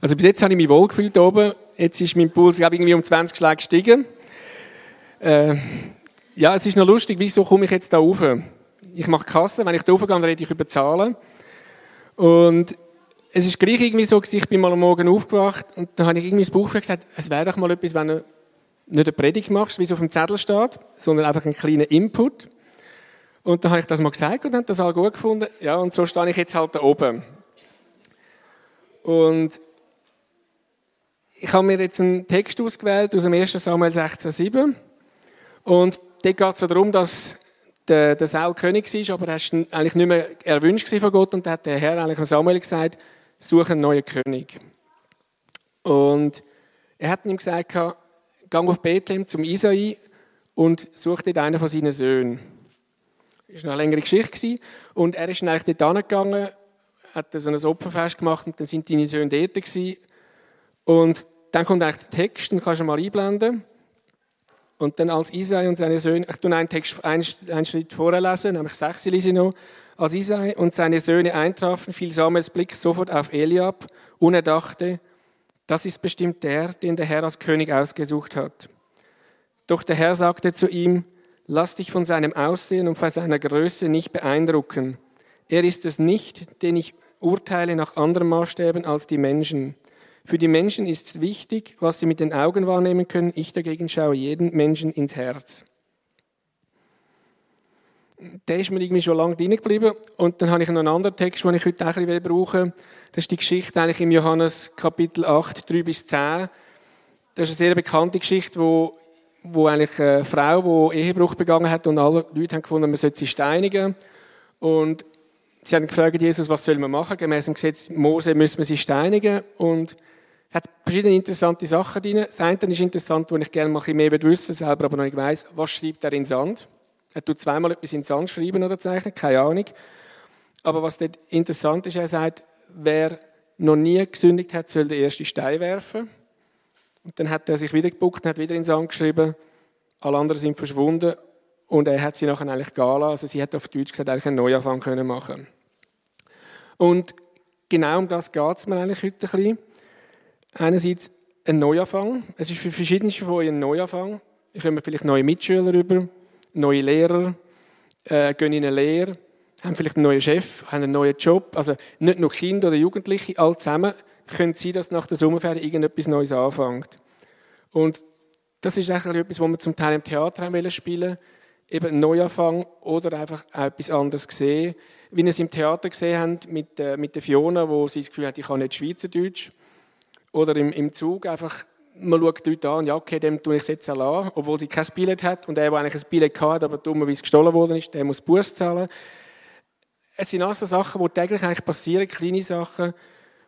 Also bis jetzt habe ich mich wohl gefühlt oben. Jetzt ist mein Puls, glaube ich, irgendwie um 20 Schläge gestiegen. Äh, ja, es ist noch lustig, wieso komme ich jetzt da rauf? Ich mache Kasse, wenn ich da raufgehe, dann rede ich über Zahlen. Und es ist gleich irgendwie so, ich bin mal am Morgen aufgewacht und dann habe ich irgendwie ins Buch gesagt, es wäre doch mal etwas, wenn du nicht eine Predigt machst, wie es auf dem Zettel steht, sondern einfach einen kleinen Input. Und dann habe ich das mal gesagt und habe das auch gut gefunden. Ja, und so stehe ich jetzt halt da oben. Und ich habe mir jetzt einen Text ausgewählt aus dem 1. Samuel 16,7. Und dort geht es darum, dass der, der Saul König war, aber er war eigentlich nicht mehr erwünscht von Gott und da hat der Herr eigentlich Samuel gesagt, suche einen neuen König. Und er hat ihm gesagt, geh auf Bethlehem zum Isai und such dort einen von seinen Söhnen. Das war eine längere Geschichte. Und er ist dann eigentlich dort angegangen, hat so ein Opferfest gemacht und dann sind deine Söhne dort gewesen. Und dann kommt eigentlich der Text, den kannst du mal einblenden. Und dann als Isai und seine Söhne, ich tue einen Text einen, einen Schritt vorher lesen, nämlich sechs lese ich noch. Als Isai und seine Söhne eintrafen, fiel Samuels Blick sofort auf Eliab und er dachte, das ist bestimmt der, den der Herr als König ausgesucht hat. Doch der Herr sagte zu ihm, Lass dich von seinem Aussehen und von seiner Größe nicht beeindrucken. Er ist es nicht, den ich urteile nach anderen Maßstäben als die Menschen. Für die Menschen ist es wichtig, was sie mit den Augen wahrnehmen können. Ich dagegen schaue jeden Menschen ins Herz. Der ist mir irgendwie schon lange drin geblieben. Und dann habe ich noch einen anderen Text, den ich heute auch ein bisschen brauchen Das ist die Geschichte eigentlich im Johannes Kapitel 8, 3 bis 10. Das ist eine sehr bekannte Geschichte, wo wo eigentlich eine Frau, die Ehebruch begangen hat und alle Leute haben gefunden, man sollte sie steinigen. Und sie haben gefragt, Jesus, was soll man machen? Gemäß dem Gesetz Mose müssen wir sie steinigen. Und hat verschiedene interessante Sachen drin. Das eine ist interessant, wo ich gerne mal ein mehr wissen selber aber noch nicht weiss, was schreibt er in Sand? Er tut zweimal etwas in Sand schreiben oder zeichnen, keine Ahnung. Aber was dort interessant ist, er sagt, wer noch nie gesündigt hat, soll den ersten Stein werfen. Und dann hat er sich wieder gebuckt und hat wieder ins Sand geschrieben, alle anderen sind verschwunden und er hat sie nachher eigentlich gehen. Also sie hat auf Deutsch gesagt, eigentlich einen Neuanfang können machen Und genau um das geht es mir eigentlich heute ein bisschen. Einerseits ein Neuanfang. Es ist für verschiedene von euch ein Neuanfang. Ich komme vielleicht neue Mitschüler über, neue Lehrer, äh, gehen in eine Lehre, haben vielleicht einen neuen Chef, haben einen neuen Job. Also nicht nur Kinder oder Jugendliche, alle zusammen könnte sein, dass nach der Sommerferien irgendetwas Neues anfängt. Und das ist eigentlich etwas, was wir zum Teil im Theater haben spielen eben ein Neuanfang oder einfach etwas anderes sehen. Wie wir es im Theater gesehen haben mit, äh, mit der Fiona, wo sie das Gefühl hat, ich kann nicht Schweizerdeutsch. Oder im, im Zug einfach, man schaut die Leute an, ja okay, dem tue ich es jetzt an, obwohl sie kein Billett hat. Und der, der eigentlich ein Billett hat, aber dummerweise gestohlen worden ist, der muss Buß zahlen. Es sind also Sachen, die täglich eigentlich passieren, kleine Sachen,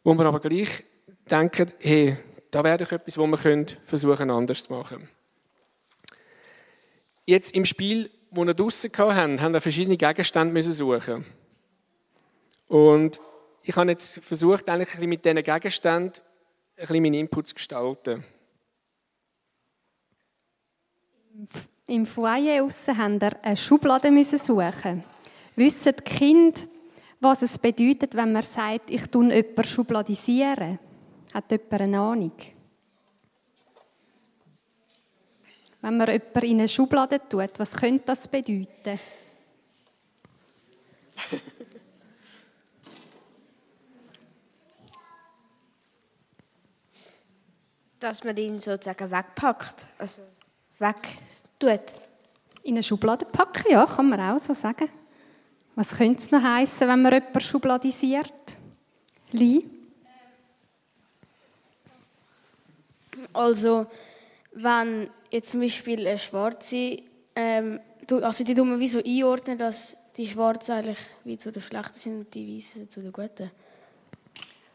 wo wir aber gleich denken, hey, da wäre doch etwas, wo können versuchen anders zu machen. Jetzt im Spiel, wo wir draussen hatten, haben wir verschiedene Gegenstände müssen suchen. Und ich habe jetzt versucht, eigentlich mit diesen Gegenständen bisschen meinen Input zu gestalten. Im Foyer aussen haben wir eine Schublade müssen suchen. Wissen die Kinder, was es bedeutet, wenn man sagt, ich tue jemanden schubladisieren? Hat jemand eine Ahnung? Wenn man jemanden in eine Schublade tut, was könnte das bedeuten? Dass man ihn sozusagen wegpackt, also wegtut. In eine Schublade packen, ja, kann man auch so sagen. Was könnte es noch heißen, wenn man jemanden schubladisiert? Lee? Also, wenn jetzt zum Beispiel eine Schwarze, ähm, also die tun wir wie so einordnen, dass die Schwarzen eigentlich wie zu den Schlechten sind und die Weißen zu den Guten.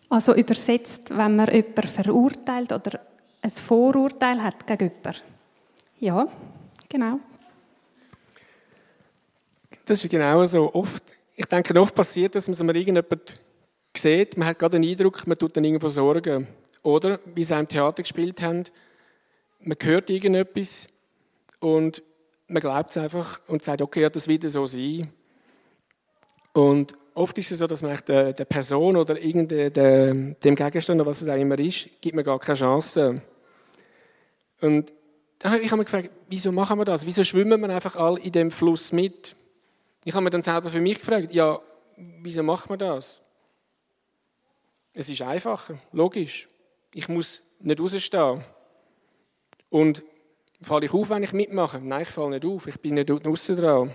Also übersetzt, wenn man jemanden verurteilt oder ein Vorurteil hat gegen. Ja, genau. Das ist genau so. Oft, ich denke, oft passiert, dass man irgendjemand sieht, man hat gerade den Eindruck, man tut dann irgendwo Sorgen. Oder, wie sie im Theater gespielt haben, man hört irgendetwas und man glaubt es einfach und sagt, okay, ja, das wird so sein. Und oft ist es so, dass man der, der Person oder dem Gegenstand, was es auch immer ist, gibt man gar keine Chance. Und ich habe mich gefragt, wieso machen wir das? Wieso schwimmen wir einfach all in dem Fluss mit? Ich habe mir dann selber für mich gefragt, ja, wieso macht man das? Es ist einfacher, logisch. Ich muss nicht rausstehen. Und falle ich auf, wenn ich mitmache? Nein, ich falle nicht auf. Ich bin nicht draußen dran.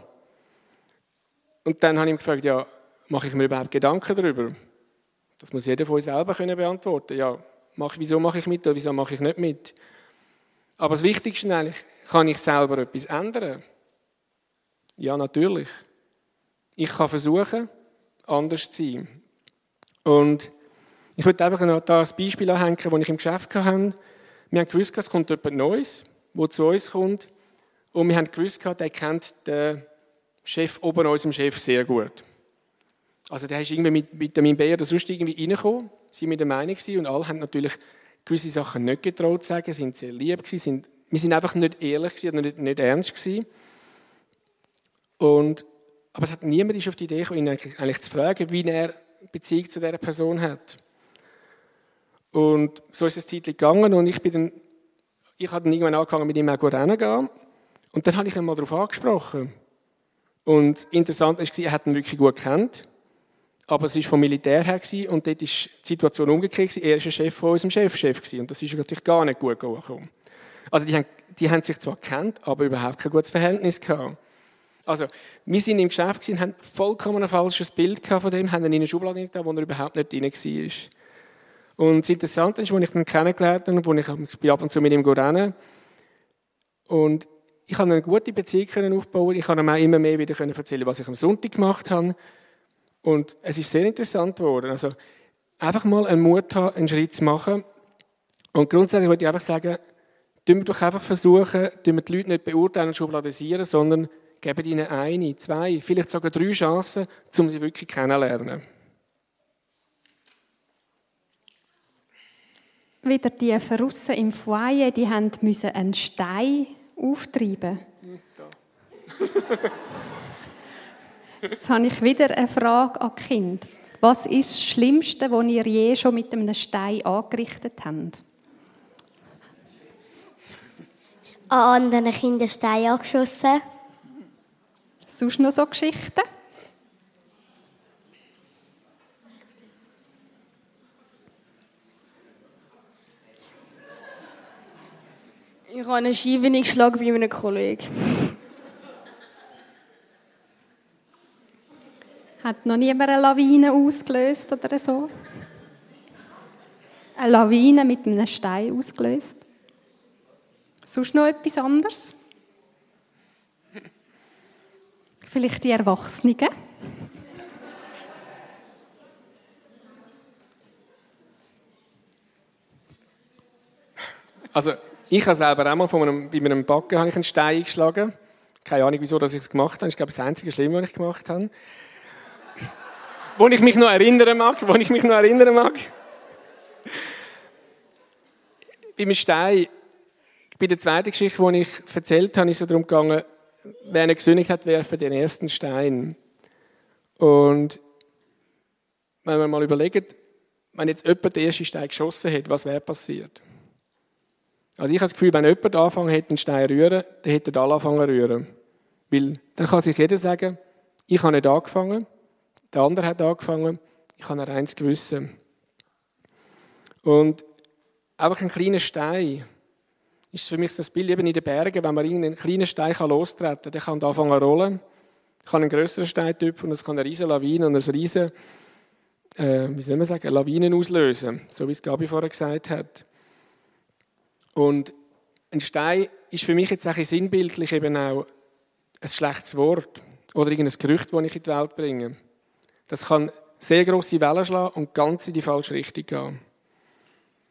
Und dann habe ich mich gefragt, ja, mache ich mir überhaupt Gedanken darüber? Das muss jeder von uns selber können beantworten. Ja, mach, wieso mache ich mit oder wieso mache ich nicht mit? Aber das Wichtigste eigentlich, kann ich selber etwas ändern? Ja, natürlich. Ich kann versuchen, anders zu sein. Und ich würde einfach noch da ein Beispiel anhängen, das ich im Geschäft hatte. Wir haben gewusst, es kommt jemand Neues, der zu uns kommt. Und wir haben gewusst, der kennt den Chef oben unserem Chef sehr gut. Also der ist irgendwie mit Vitamin B oder sonst irgendwie reingekommen, sie mit der Meinung gewesen, und alle haben natürlich gewisse Sachen nicht getraut zu sagen, sind sehr lieb gewesen, sind, wir sind einfach nicht ehrlich gewesen, nicht, nicht ernst gewesen. Und, aber es hat niemand auf die Idee gekommen, ihn eigentlich, zu fragen, wie er Beziehung zu dieser Person hat. Und so ist es zeitlich gegangen und ich bin dann, ich habe dann irgendwann angefangen, mit ihm auch rennen gehen. Und dann habe ich ihn mal darauf angesprochen. Und interessant ist, er hat ihn wirklich gut kennt. Aber es war vom Militär her und dort war die Situation umgekehrt. Er war Chef von unserem Chefchef -Chef und das ist natürlich gar nicht gut gekommen. Also die haben, die haben sich zwar kennt, aber überhaupt kein gutes Verhältnis gehabt. Also, wir sind im Geschäft und haben vollkommen ein falsches Bild von dem, haben ihn in eine Schublade da, wo er überhaupt nicht drin war. Und das Interessante ist, als ich ihn kennengelernt habe, wo ich, ab und zu mit ihm rennen und ich habe eine gute Beziehung aufbauen. Ich kann ihm auch immer mehr wieder erzählen, was ich am Sonntag gemacht habe. Und es ist sehr interessant geworden. Also, einfach mal einen Mut haben, einen Schritt zu machen. Und grundsätzlich würde ich einfach sagen, tun wir doch einfach versuchen, tun wir die Leute nicht beurteilen und schubladisieren, sondern geben ihnen eine, zwei, vielleicht sogar drei Chancen, um sie wirklich kennenzulernen. Wieder die Verrussen im Foyer, die müssen einen Stein auftreiben. Jetzt habe ich wieder eine Frage an die Kinder. Was ist das Schlimmste, was ihr je schon mit einem Stein angerichtet habt? An anderen Kindern Stein angeschossen. Sonst noch so Geschichten? Ich habe eine Scheibe geschlagen bei einem Kollegen. Hat noch niemand eine Lawine ausgelöst oder so? Eine Lawine mit einem Stein ausgelöst? Sonst noch etwas anderes? Vielleicht die Erwachsenen? Also ich habe selber auch mal von einem, bei einem Backen habe ich einen Stein eingeschlagen. Keine Ahnung, wieso dass ich es gemacht habe. Ich glaube, das einzige Schlimme, was ich gemacht habe. Wo ich mich noch erinnern mag. Wo ich mich noch erinnern mag. Beim Stein, bei der zweiten Geschichte, die ich erzählt habe, ist es darum gegangen, wer eine gesündigt hat, werfe den ersten Stein. Und wenn man mal überlegt, wenn jetzt jemand den ersten Stein geschossen hat, was wäre passiert? Also ich habe das Gefühl, wenn jemand anfangen hätte, einen Stein zu rühren, dann hätten alle anfangen zu rühren. Weil dann kann sich jeder sagen, ich habe nicht angefangen, der andere hat angefangen, ich habe ein reines Gewissen. Und einfach ein kleiner Stein ist für mich das Bild eben in den Bergen, wenn man irgendeinen kleinen Stein lostreten kann, der kann anfangen zu rollen, kann einen größeren Stein tüpfen und es kann eine riesige Lawine und eine riesige, äh, wie soll man sagen, Lawinen auslösen, so wie es Gabi vorher gesagt hat. Und ein Stein ist für mich jetzt auch sinnbildlich eben auch ein schlechtes Wort oder irgendein Gerücht, das ich in die Welt bringe. Das kann sehr grosse Wellen schlagen und ganz in die falsche Richtung gehen.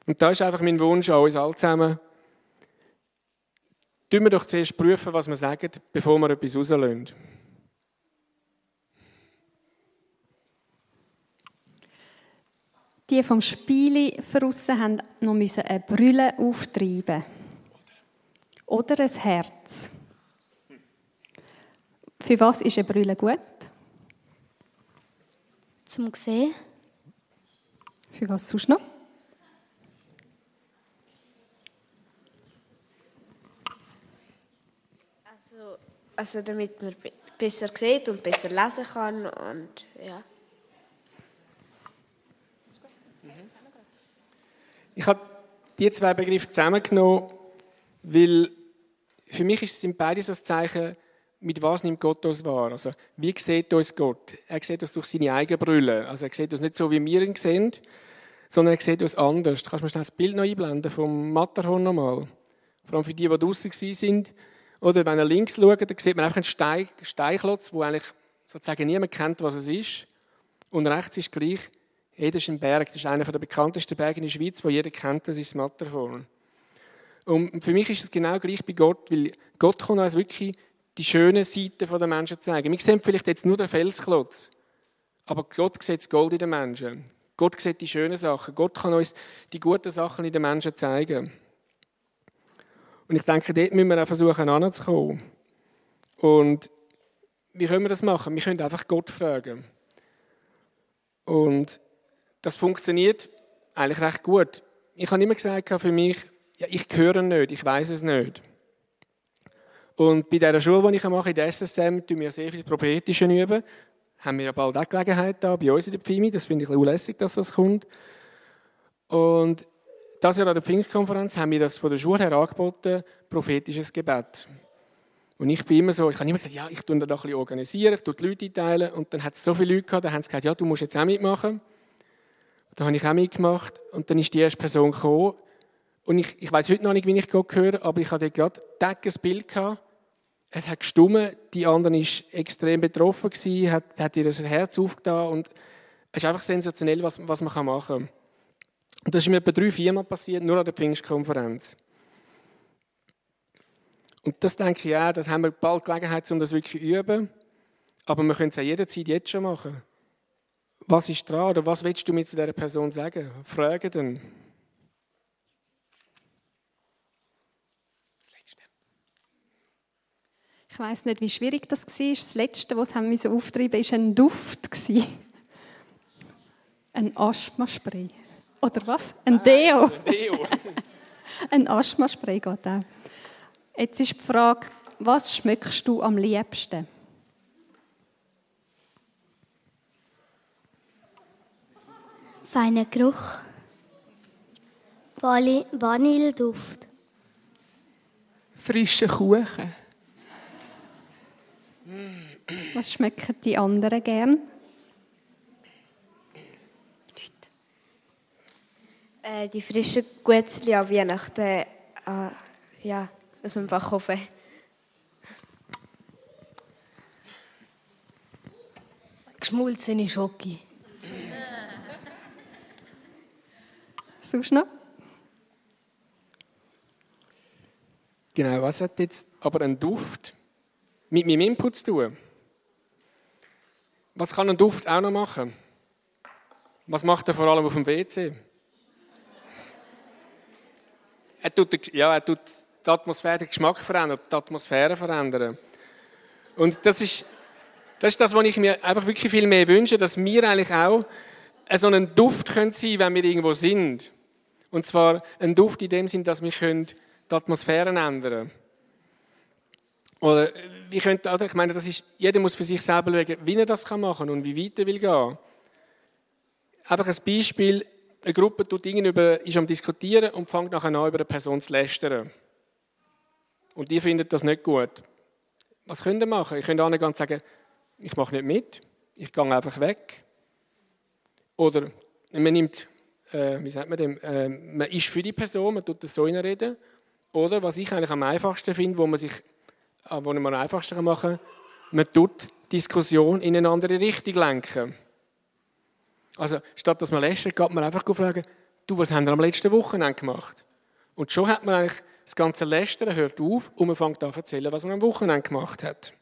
Und da ist einfach mein Wunsch an uns alle zusammen, tun wir doch zuerst prüfen, was wir sagen, bevor wir etwas rauslösen. die vom Spiele verrissen haben, noch müssen eine Brille auftreiben Oder ein Herz. Für was ist eine Brille gut? Zum sehen. Für was sonst noch? Also, also damit man be- besser sieht und besser lesen kann und ja. Ich habe die zwei Begriffe zusammengenommen, weil für mich ist- sind beide so ein Zeichen, mit was nimmt Gott uns wahr. Also, wie sieht uns Gott? Er sieht uns durch seine eigene Brille. Also, er sieht uns nicht so, wie wir ihn sehen, sondern er sieht uns anders. Kannst du mir schnell das Bild noch einblenden vom Matterhorn nochmal? Vor allem für die, die draußen sind. Oder wenn ihr links schaut, dann sieht man einfach einen Stein, Steinklotz, wo eigentlich sozusagen niemand kennt, was es ist. Und rechts ist gleich, hey, das ist ein Berg, das ist einer der bekanntesten Berge in der Schweiz, wo jeder kennt, das ist das Matterhorn. Und für mich ist es genau gleich bei Gott, weil Gott kann uns wirklich die schönen Seiten der Menschen zeigen. Wir sehen vielleicht jetzt nur den Felsklotz, aber Gott sieht das Gold in den Menschen. Gott sieht die schönen Sachen. Gott kann uns die guten Sachen in den Menschen zeigen. Und ich denke, dort müssen wir auch versuchen, anzukommen. Und wie können wir das machen? Wir können einfach Gott fragen. Und das funktioniert eigentlich recht gut. Ich habe immer gesagt, für mich, ja, ich höre nicht, ich weiß es nicht. Und bei dieser Schule, die ich mache, in der SSM, tun wir sehr viel Prophetische üben. Haben wir ja bald auch Gelegenheit da, bei uns in der Pfimi. Das finde ich ein lässig, dass das kommt. Und das Jahr an der Pfingstkonferenz haben wir das von der Schule her angeboten, prophetisches Gebet. Und ich bin immer so, ich habe immer gesagt, ja, ich tue das ein bisschen organisieren, ich tue die Leute einteilen. Und dann hat es so viele Leute gehabt, dann haben sie gesagt, ja, du musst jetzt auch mitmachen. Da habe ich auch mitgemacht. Und dann ist die erste Person gekommen. Und ich, ich weiß heute noch nicht, wie ich Gott höre, aber ich hatte gerade ein Bild gehabt. Es hat gestummen, die andere war extrem betroffen, gewesen, hat, hat ihr das Herz aufgetan und es ist einfach sensationell, was, was man machen kann. Und das ist mir etwa drei, vier Mal passiert, nur an der Pfingstkonferenz. Und das denke ich auch, da haben wir bald Gelegenheit, um das wirklich zu üben. Aber wir können es auch jederzeit jetzt schon machen. Was ist dran oder was willst du mir zu dieser Person sagen? Frage dann. Weiß nicht, wie schwierig das war. Das Letzte, was wir müssen auftreiben mussten, war ein Duft. Ein Asthmaspray. Oder was? Ein Deo. Ein Deo. Ein Asthmaspray geht auch. Jetzt ist die Frage, was schmeckst du am liebsten? Feiner Geruch. Vanilleduft. Frischer Kuchen. Was schmecken die anderen gern? Äh, die frischen Guetzli an Weihnachten, äh, ja, aus dem Backofen. Geschmolzene Schoki. Sonst noch? Genau, was hat jetzt aber ein Duft mit meinem Input zu tun? Was kann ein Duft auch noch machen? Was macht er vor allem auf dem WC? Er tut, ja, er tut die Atmosphäre, den Geschmack verändern, die Atmosphäre verändern. Und das ist, das ist das, was ich mir einfach wirklich viel mehr wünsche, dass wir eigentlich auch so einen Duft können sein, wenn wir irgendwo sind. Und zwar ein Duft in dem Sinn, dass wir können die Atmosphäre ändern Oder wie könnte, oder ich meine, das ist, jeder muss für sich selber schauen, wie er das machen kann und wie weit er will gehen. Einfach ein Beispiel, eine Gruppe tut über, ist am Diskutieren und fängt nachher an, über eine Person zu lästern. Und die findet das nicht gut. Was könnt ihr machen? Ihr könnt angehen und sagen, ich mache nicht mit, ich gehe einfach weg. Oder man nimmt, äh, wie sagt man dem, äh, man ist für die Person, man tut das so reden. Oder was ich eigentlich am einfachsten finde, wo man sich, äh, wo man am einfachsten machen kann, man tut Diskussion in eine andere Richtung lenken. Also, statt dass man lästert, geht man einfach fragen, du, was haben wir am letzten Wochenende gemacht? Und schon hat man eigentlich das ganze Lästern hört auf und man fängt an zu erzählen, was man am Wochenende gemacht hat.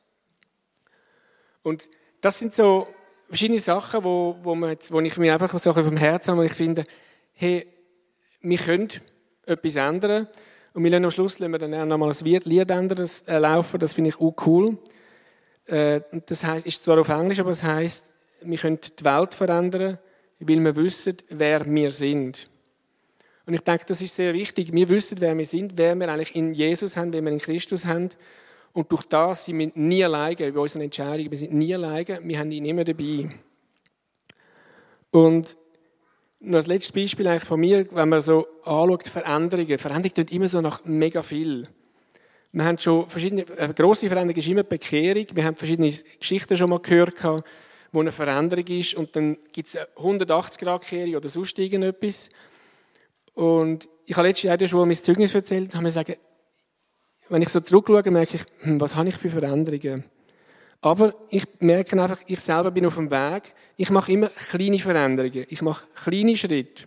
Und das sind so verschiedene Sachen, wo, wo, man jetzt, wo ich mir einfach so vom Herzen habe, wo ich finde, hey, wir können etwas ändern. Und wir lassen am Schluss lassen wir dann noch mal ein Lied ändern, äh, laufen, das finde ich auch cool. Äh, das heißt, ist zwar auf Englisch, aber es heißt wir können die Welt verändern, weil wir wissen, wer wir sind. Und ich denke, das ist sehr wichtig. Wir wissen, wer wir sind, wer wir eigentlich in Jesus haben, wer wir in Christus haben. Und durch das sind wir nie alleine bei unseren Entscheidungen. Wir sind nie alleine, wir haben ihn immer dabei. Und noch das letzte Beispiel eigentlich von mir, wenn man so anschaut, Veränderungen. Veränderungen tun immer so nach mega viel. Wir haben schon verschiedene, eine grosse Veränderung ist immer die Bekehrung. Wir haben verschiedene Geschichten schon mal gehört, wo eine Veränderung ist und dann gibt es eine 180-Grad-Kehrung oder sonst irgendetwas. Und ich habe letztes Jahr in der Schule mein Zeugnis erzählt und habe mir gesagt, wenn ich so zurückschaue, merke ich, hm, was habe ich für Veränderungen? Aber ich merke einfach, ich selber bin auf dem Weg. Ich mache immer kleine Veränderungen. Ich mache kleine Schritte.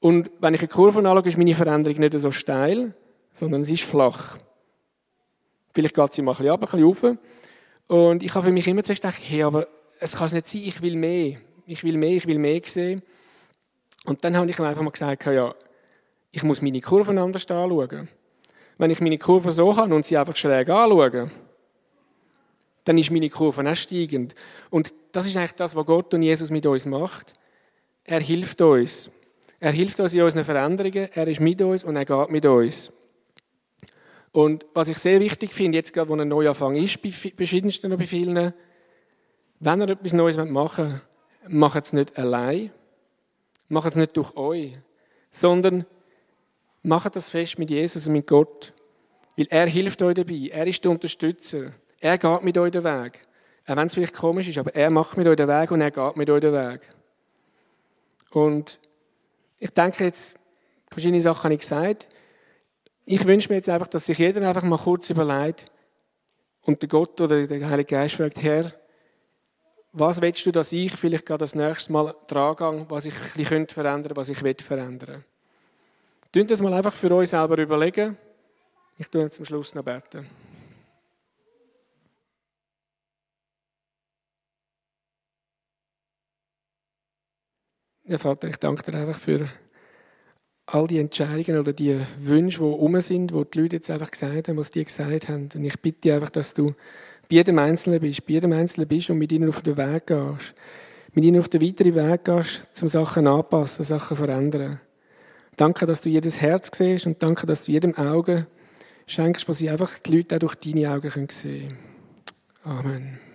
Und wenn ich eine Kurve anschaue, ist meine Veränderung nicht so steil, sondern sie ist flach. Vielleicht geht sie mal ein bisschen ab, ein bisschen rauf. Und ich habe für mich immer zuerst gedacht, hey, aber es kann es nicht sein, ich will mehr. Ich will mehr, ich will mehr sehen. Und dann habe ich einfach mal gesagt, ja, ich muss meine Kurven anders anschauen. Wenn ich meine Kurve so habe und sie einfach schräg anschaue, dann ist meine Kurve auch steigend. Und das ist eigentlich das, was Gott und Jesus mit uns macht. Er hilft uns. Er hilft uns in unseren Veränderungen. Er ist mit uns und er geht mit uns. Und was ich sehr wichtig finde, jetzt gerade, wo ein Neuanfang ist, bei verschiedensten und bei vielen, wenn ihr etwas Neues machen wollt, macht es nicht allein, macht es nicht durch euch, sondern macht das fest mit Jesus und mit Gott. Weil er hilft euch dabei. Er ist der Unterstützer. Er geht mit euch den Weg. Auch wenn es vielleicht komisch ist, aber er macht mit euch den Weg und er geht mit euch den Weg. Und ich denke jetzt, verschiedene Sachen habe ich gesagt. Ich wünsche mir jetzt einfach, dass sich jeder einfach mal kurz überlegt und der Gott oder der Heilige Geist fragt, Herr, was willst du, dass ich vielleicht gerade das nächste Mal dran was ich ein bisschen verändern könnte, was ich will verändern Tun das mal einfach für euch selber überlegen. Ich tue zum Schluss noch beten. Ja, Vater, ich danke dir einfach für all die Entscheidungen oder die Wünsche, die rum sind, wo die Leute jetzt einfach gesagt haben, was die gesagt haben. Und ich bitte einfach, dass du bei jedem Einzelnen bist, bei jedem Einzelnen bist und mit ihnen auf den Weg gehst. Mit ihnen auf den weiteren Weg gehst, um Sachen anpassen, Sachen verändern. Danke, dass du jedes Herz siehst und danke, dass du jedem Auge schenkst, wo sie einfach die Leute auch durch deine Augen sehen können. Amen.